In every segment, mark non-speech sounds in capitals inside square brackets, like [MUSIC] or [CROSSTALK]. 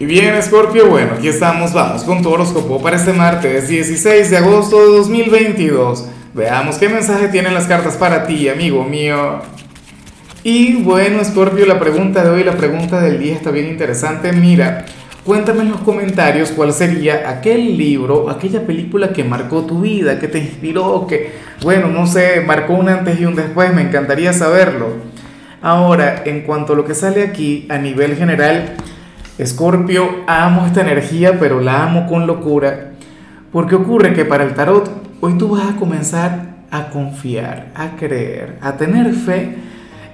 Y bien, Scorpio, bueno, aquí estamos, vamos con tu horóscopo para este martes 16 de agosto de 2022. Veamos qué mensaje tienen las cartas para ti, amigo mío. Y bueno, Scorpio, la pregunta de hoy, la pregunta del día está bien interesante. Mira, cuéntame en los comentarios cuál sería aquel libro, aquella película que marcó tu vida, que te inspiró, que, bueno, no sé, marcó un antes y un después, me encantaría saberlo. Ahora, en cuanto a lo que sale aquí a nivel general, Escorpio, amo esta energía, pero la amo con locura, porque ocurre que para el tarot hoy tú vas a comenzar a confiar, a creer, a tener fe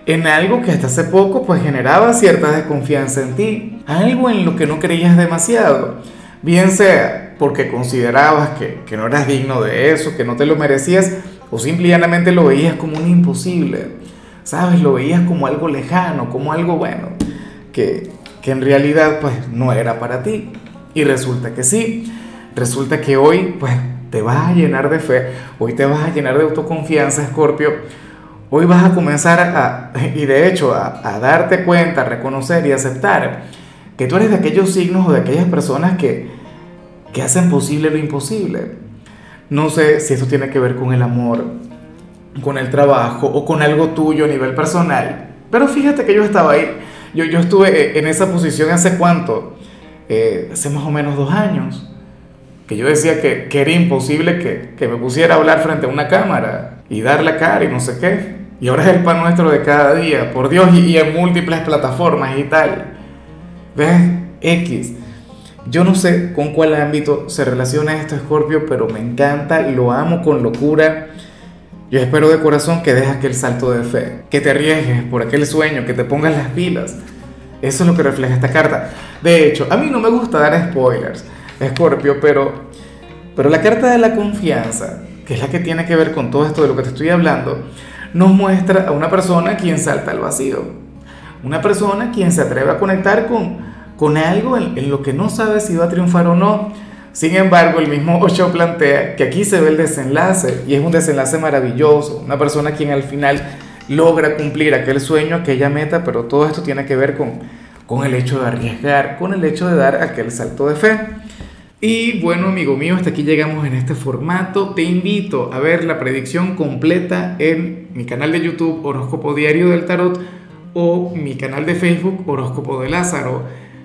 en algo que hasta hace poco pues generaba cierta desconfianza en ti, algo en lo que no creías demasiado, bien sea porque considerabas que, que no eras digno de eso, que no te lo merecías, o simplemente lo veías como un imposible, ¿sabes? Lo veías como algo lejano, como algo bueno, que, que en realidad pues no era para ti. Y resulta que sí, resulta que hoy pues te vas a llenar de fe, hoy te vas a llenar de autoconfianza, Escorpio. Hoy vas a comenzar a, y de hecho a, a, darte cuenta, a reconocer y aceptar que tú eres de aquellos signos o de aquellas personas que, que hacen posible lo imposible. No sé si eso tiene que ver con el amor, con el trabajo o con algo tuyo a nivel personal, pero fíjate que yo estaba ahí yo, yo estuve eh, en esa posición hace cuánto, eh, hace más o menos dos años, que yo decía que, que era imposible que, que, me pusiera a hablar frente a una cámara y dar la cara y no sé qué. Y ahora es el pan nuestro de cada día, por Dios, y, y en múltiples plataformas y tal. ¿Ves? X. Yo no sé con cuál ámbito se relaciona esto, Scorpio, pero me encanta, lo amo con locura. Yo espero de corazón que dejes aquel salto de fe, que te arriesgues por aquel sueño, que te pongas las pilas. Eso es lo que refleja esta carta. De hecho, a mí no me gusta dar spoilers, Scorpio, pero, pero la carta de la confianza, que es la que tiene que ver con todo esto de lo que te estoy hablando, nos muestra a una persona quien salta al vacío. Una persona quien se atreve a conectar con, con algo en, en lo que no sabe si va a triunfar o no sin embargo, el mismo [LAUGHS] Osho plantea que aquí se ve el desenlace y es un desenlace maravilloso, una persona quien al final logra cumplir aquel sueño, aquella meta, pero todo esto tiene que ver con, con el hecho de arriesgar, con el hecho de dar aquel salto de fe. Y bueno, amigo mío, hasta aquí llegamos en este formato. Te invito a ver la predicción completa en mi canal de YouTube Horóscopo Diario del Tarot o mi canal de Facebook Horóscopo de Lázaro.